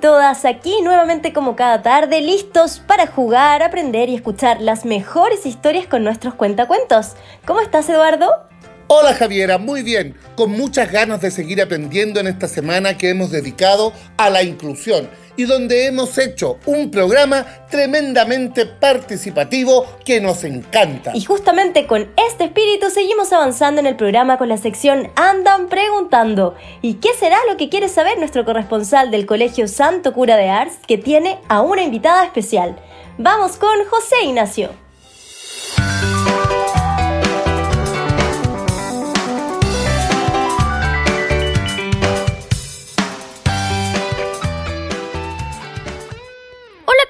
todas aquí nuevamente como cada tarde, listos para jugar, aprender y escuchar las mejores historias con nuestros cuentacuentos. ¿Cómo estás, Eduardo? Hola Javiera, muy bien, con muchas ganas de seguir aprendiendo en esta semana que hemos dedicado a la inclusión y donde hemos hecho un programa tremendamente participativo que nos encanta. Y justamente con este espíritu seguimos avanzando en el programa con la sección Andan Preguntando. ¿Y qué será lo que quiere saber nuestro corresponsal del Colegio Santo Cura de Ars que tiene a una invitada especial? Vamos con José Ignacio.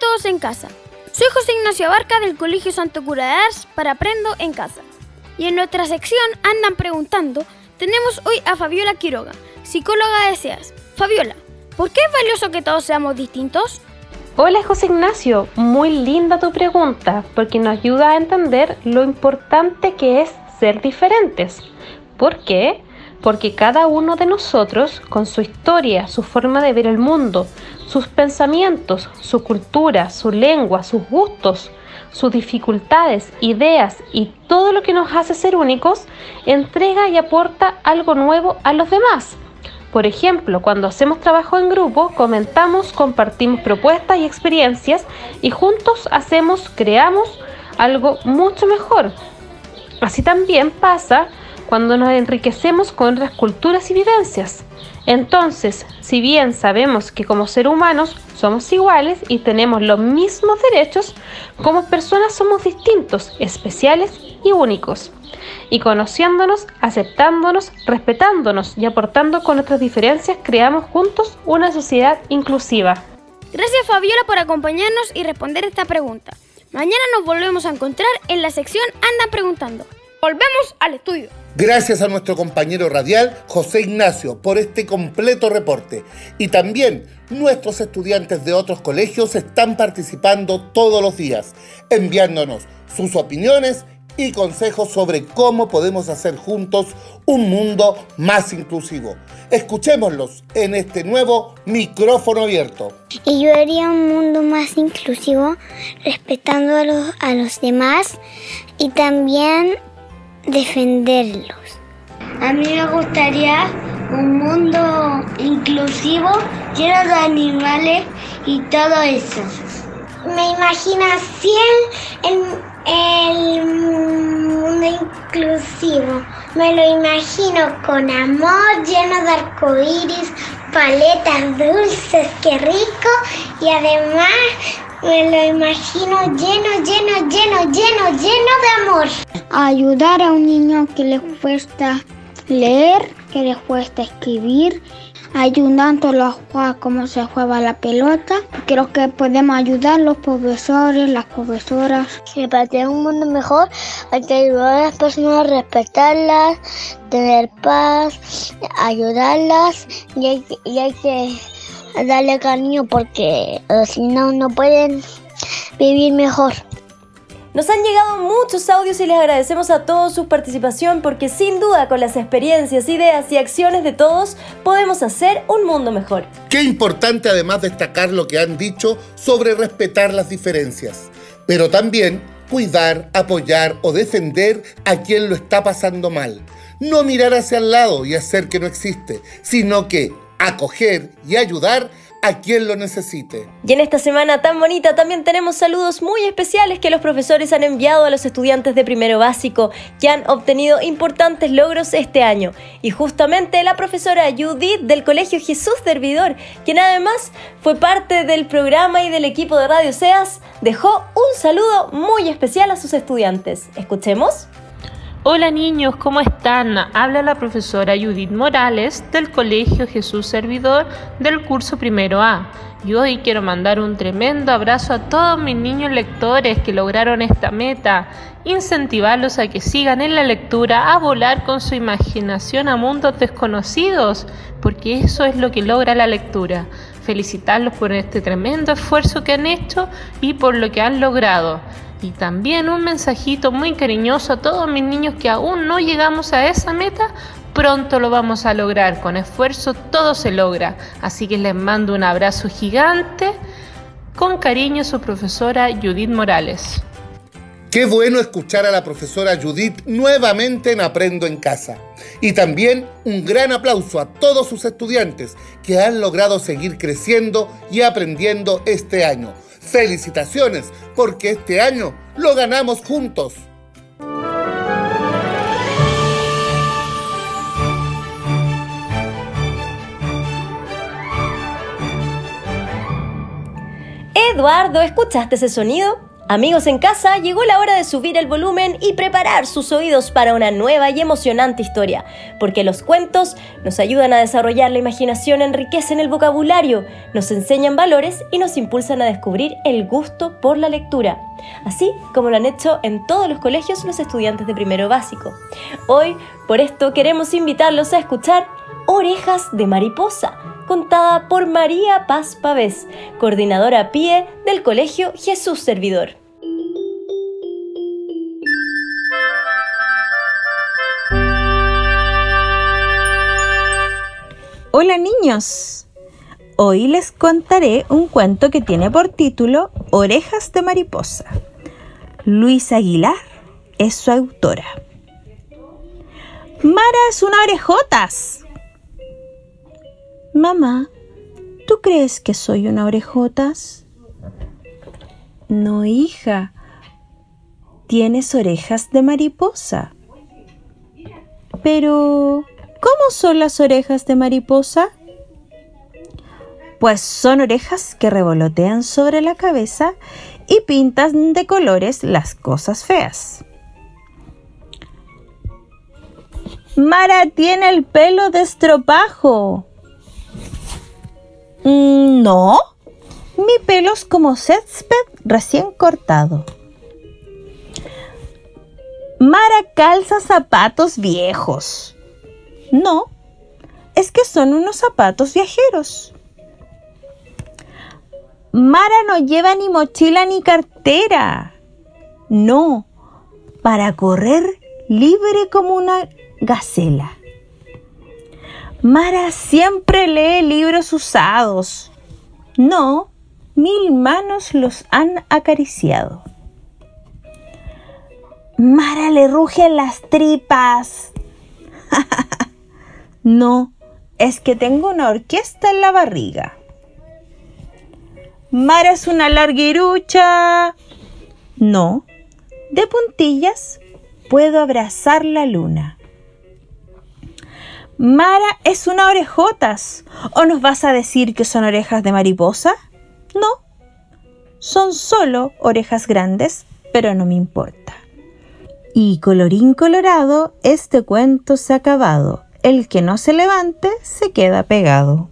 Todos en casa. Soy José Ignacio Abarca del Colegio Santo Cura para Aprendo en Casa. Y en nuestra sección Andan Preguntando, tenemos hoy a Fabiola Quiroga, psicóloga de SEAS. Fabiola, ¿por qué es valioso que todos seamos distintos? Hola José Ignacio, muy linda tu pregunta, porque nos ayuda a entender lo importante que es ser diferentes. ¿Por qué? Porque cada uno de nosotros, con su historia, su forma de ver el mundo, sus pensamientos, su cultura, su lengua, sus gustos, sus dificultades, ideas y todo lo que nos hace ser únicos, entrega y aporta algo nuevo a los demás. Por ejemplo, cuando hacemos trabajo en grupo, comentamos, compartimos propuestas y experiencias y juntos hacemos, creamos algo mucho mejor. Así también pasa cuando nos enriquecemos con otras culturas y vivencias. Entonces, si bien sabemos que como seres humanos somos iguales y tenemos los mismos derechos, como personas somos distintos, especiales y únicos. Y conociéndonos, aceptándonos, respetándonos y aportando con nuestras diferencias, creamos juntos una sociedad inclusiva. Gracias Fabiola por acompañarnos y responder esta pregunta. Mañana nos volvemos a encontrar en la sección Andan Preguntando. Volvemos al estudio. Gracias a nuestro compañero radial José Ignacio por este completo reporte. Y también nuestros estudiantes de otros colegios están participando todos los días, enviándonos sus opiniones y consejos sobre cómo podemos hacer juntos un mundo más inclusivo. Escuchémoslos en este nuevo micrófono abierto. Y yo haría un mundo más inclusivo, respetando a los, a los demás y también defenderlos. A mí me gustaría un mundo inclusivo, lleno de animales y todo eso. Me imagino así el, el mundo inclusivo. Me lo imagino con amor, lleno de arcoíris, paletas dulces, qué rico. Y además me lo imagino lleno, lleno, lleno, lleno, lleno de amor. Ayudar a un niño que le cuesta leer, que le cuesta escribir, ayudándolo a jugar cómo se juega la pelota. Creo que podemos ayudar los profesores, las profesoras. Para tener un mundo mejor hay que ayudar a las personas, respetarlas, tener paz, ayudarlas y hay, y hay que darle cariño porque eh, si no, no pueden vivir mejor. Nos han llegado muchos audios y les agradecemos a todos su participación porque sin duda con las experiencias, ideas y acciones de todos podemos hacer un mundo mejor. Qué importante además destacar lo que han dicho sobre respetar las diferencias, pero también cuidar, apoyar o defender a quien lo está pasando mal. No mirar hacia el lado y hacer que no existe, sino que acoger y ayudar a quien lo necesite. Y en esta semana tan bonita también tenemos saludos muy especiales que los profesores han enviado a los estudiantes de primero básico que han obtenido importantes logros este año. Y justamente la profesora Judith del Colegio Jesús Servidor, quien además fue parte del programa y del equipo de Radio SEAS, dejó un saludo muy especial a sus estudiantes. Escuchemos. Hola niños, ¿cómo están? Habla la profesora Judith Morales del Colegio Jesús Servidor del curso primero A. Y hoy quiero mandar un tremendo abrazo a todos mis niños lectores que lograron esta meta, incentivarlos a que sigan en la lectura, a volar con su imaginación a mundos desconocidos, porque eso es lo que logra la lectura. Felicitarlos por este tremendo esfuerzo que han hecho y por lo que han logrado. Y también un mensajito muy cariñoso a todos mis niños que aún no llegamos a esa meta, Pronto lo vamos a lograr, con esfuerzo todo se logra. Así que les mando un abrazo gigante. Con cariño su profesora Judith Morales. Qué bueno escuchar a la profesora Judith nuevamente en Aprendo en Casa. Y también un gran aplauso a todos sus estudiantes que han logrado seguir creciendo y aprendiendo este año. Felicitaciones, porque este año lo ganamos juntos. Eduardo, ¿escuchaste ese sonido? Amigos en casa, llegó la hora de subir el volumen y preparar sus oídos para una nueva y emocionante historia, porque los cuentos nos ayudan a desarrollar la imaginación, enriquecen el vocabulario, nos enseñan valores y nos impulsan a descubrir el gusto por la lectura, así como lo han hecho en todos los colegios los estudiantes de primero básico. Hoy, por esto, queremos invitarlos a escuchar Orejas de Mariposa, contada por María Paz Pavés, coordinadora PIE del Colegio Jesús Servidor. Hola niños, hoy les contaré un cuento que tiene por título Orejas de Mariposa. Luis Aguilar es su autora. Mara es una orejotas. Mamá, ¿tú crees que soy una orejotas? No, hija, tienes orejas de mariposa. Pero, ¿Cómo son las orejas de mariposa? Pues son orejas que revolotean sobre la cabeza y pintan de colores las cosas feas. Mara tiene el pelo de. Mm, no, mi pelo es como césped recién cortado. Mara calza zapatos viejos. No, es que son unos zapatos viajeros. Mara no lleva ni mochila ni cartera. No, para correr libre como una gacela. Mara siempre lee libros usados. No, mil manos los han acariciado. Mara le rugen las tripas. No, es que tengo una orquesta en la barriga. Mara es una larguirucha. No, de puntillas puedo abrazar la luna. Mara es una orejotas. ¿O nos vas a decir que son orejas de mariposa? No, son solo orejas grandes, pero no me importa. Y colorín colorado, este cuento se ha acabado el que no se levante se queda pegado.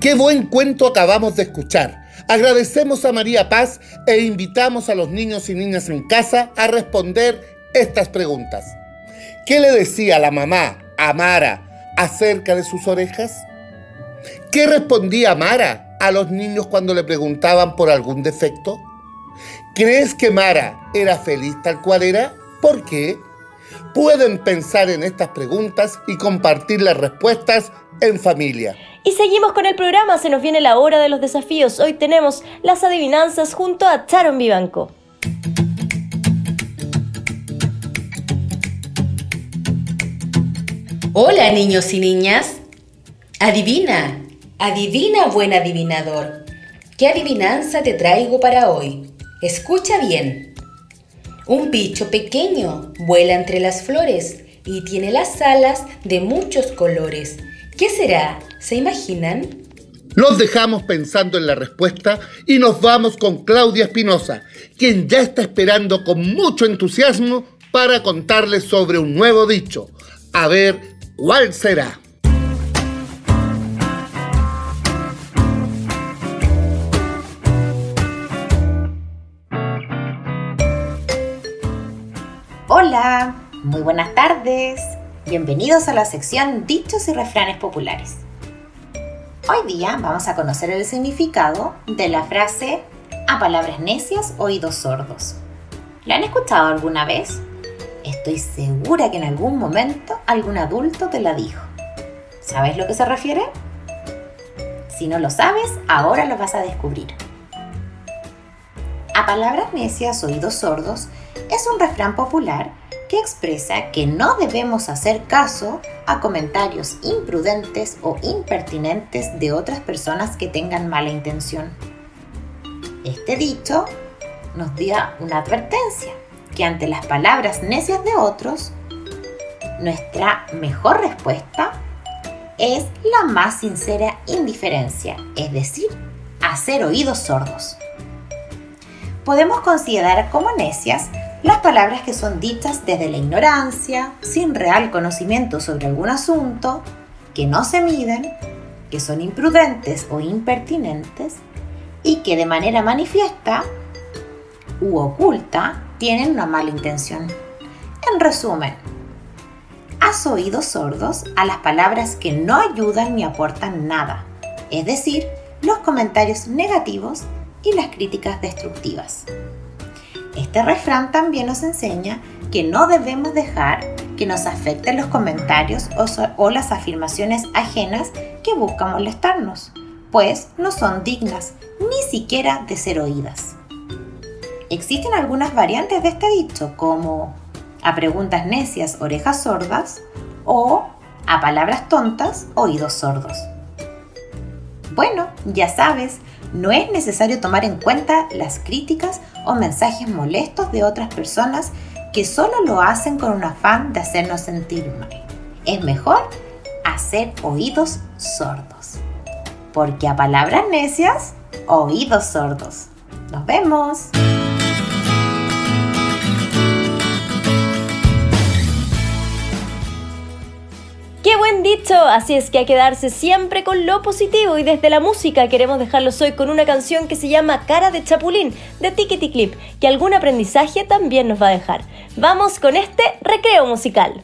Qué buen cuento acabamos de escuchar. Agradecemos a María Paz e invitamos a los niños y niñas en casa a responder estas preguntas. ¿Qué le decía la mamá a Mara acerca de sus orejas? ¿Qué respondía Mara a los niños cuando le preguntaban por algún defecto? ¿Crees que Mara era feliz tal cual era? ¿Por qué? Pueden pensar en estas preguntas y compartir las respuestas en familia. Y seguimos con el programa, se nos viene la hora de los desafíos. Hoy tenemos las adivinanzas junto a Charon Vivanco. Hola niños y niñas. Adivina, adivina buen adivinador. ¿Qué adivinanza te traigo para hoy? Escucha bien. Un bicho pequeño vuela entre las flores y tiene las alas de muchos colores. ¿Qué será? ¿Se imaginan? Los dejamos pensando en la respuesta y nos vamos con Claudia Espinosa, quien ya está esperando con mucho entusiasmo para contarles sobre un nuevo dicho. A ver ¿Cuál será? Hola, Muy buenas tardes. Bienvenidos a la sección Dichos y Refranes Populares. Hoy día vamos a conocer el significado de la frase a palabras necias, oídos sordos. ¿La han escuchado alguna vez? Estoy segura que en algún momento algún adulto te la dijo. ¿Sabes lo que se refiere? Si no lo sabes, ahora lo vas a descubrir. A palabras necias, oídos sordos es un refrán popular que expresa que no debemos hacer caso a comentarios imprudentes o impertinentes de otras personas que tengan mala intención. Este dicho nos da una advertencia que ante las palabras necias de otros, nuestra mejor respuesta es la más sincera indiferencia, es decir, hacer oídos sordos. Podemos considerar como necias las palabras que son dichas desde la ignorancia, sin real conocimiento sobre algún asunto, que no se miden, que son imprudentes o impertinentes y que de manera manifiesta u oculta tienen una mala intención. En resumen, has oídos sordos a las palabras que no ayudan ni aportan nada, es decir, los comentarios negativos y las críticas destructivas. Este refrán también nos enseña que no debemos dejar que nos afecten los comentarios o, las afirmaciones ajenas que buscan molestarnos, pues no son dignas ni siquiera de ser oídas. Existen algunas variantes de este dicho, como a preguntas necias, orejas sordas, o a palabras tontas, oídos sordos. Bueno, ya sabes, no es necesario tomar en cuenta las críticas o mensajes molestos de otras personas que solo lo hacen con un afán de hacernos sentir mal. Es mejor hacer oídos sordos. Porque a palabras necias, oídos sordos. Nos vemos. Dicho, así es que que quedarse siempre con lo positivo y desde la música queremos dejarlos hoy con una canción que se llama Cara de Chapulín de Tickety Clip, que algún aprendizaje también nos va a dejar. Vamos con este recreo musical.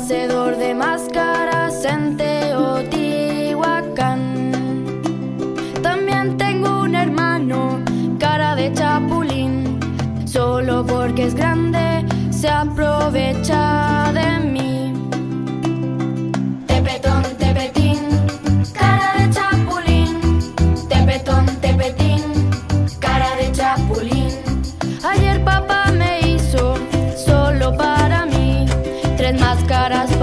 Hacedor de máscaras en Teotihuacán. También tengo un hermano, cara de chapulín, solo porque es grande se aprovecha de mí.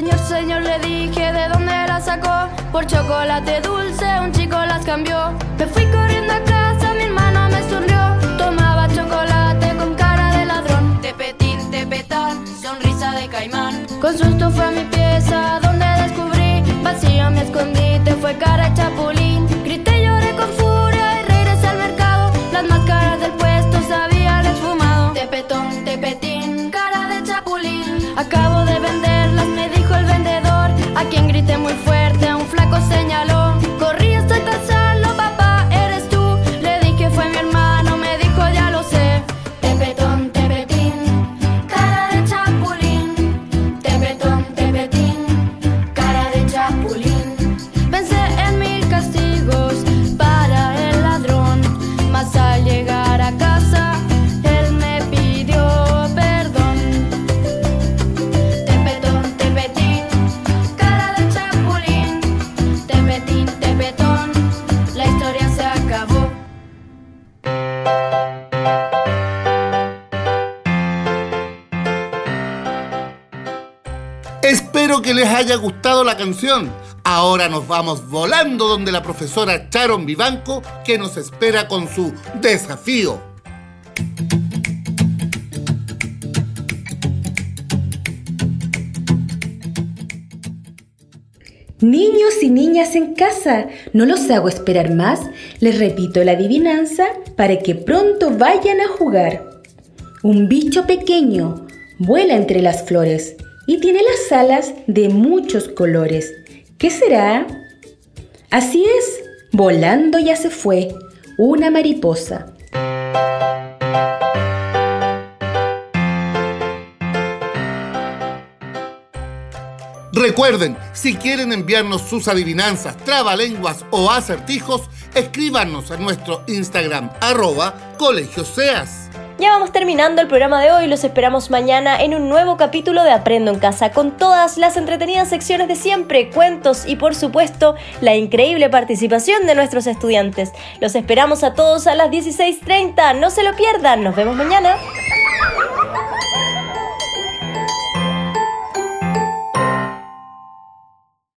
Señor, señor, le dije de dónde las sacó. Por chocolate dulce, un chico las cambió. Me fui corriendo a casa, mi hermano me sonrió. Tomaba chocolate con cara de ladrón. Tepetín, tepetán, sonrisa de caimán. Con susto fue a mi pieza, donde descubrí vacío mi escondite, fue cara de chapulín. Grité, lloré con furia y regresé al mercado. Las máscaras del puesto se habían esfumado. Tepetón, tepetín, cara de chapulín. Acabo Que les haya gustado la canción. Ahora nos vamos volando donde la profesora Charon Vivanco que nos espera con su desafío. Niños y niñas en casa, no los hago esperar más. Les repito la adivinanza para que pronto vayan a jugar. Un bicho pequeño vuela entre las flores y tiene las alas de muchos colores. ¿Qué será? Así es, volando ya se fue una mariposa. Recuerden, si quieren enviarnos sus adivinanzas, trabalenguas o acertijos, escríbanos a nuestro Instagram, arroba colegioseas. Ya vamos terminando el programa de hoy, los esperamos mañana en un nuevo capítulo de Aprendo en Casa, con todas las entretenidas secciones de siempre, cuentos y por supuesto la increíble participación de nuestros estudiantes. Los esperamos a todos a las 16.30, no se lo pierdan, nos vemos mañana.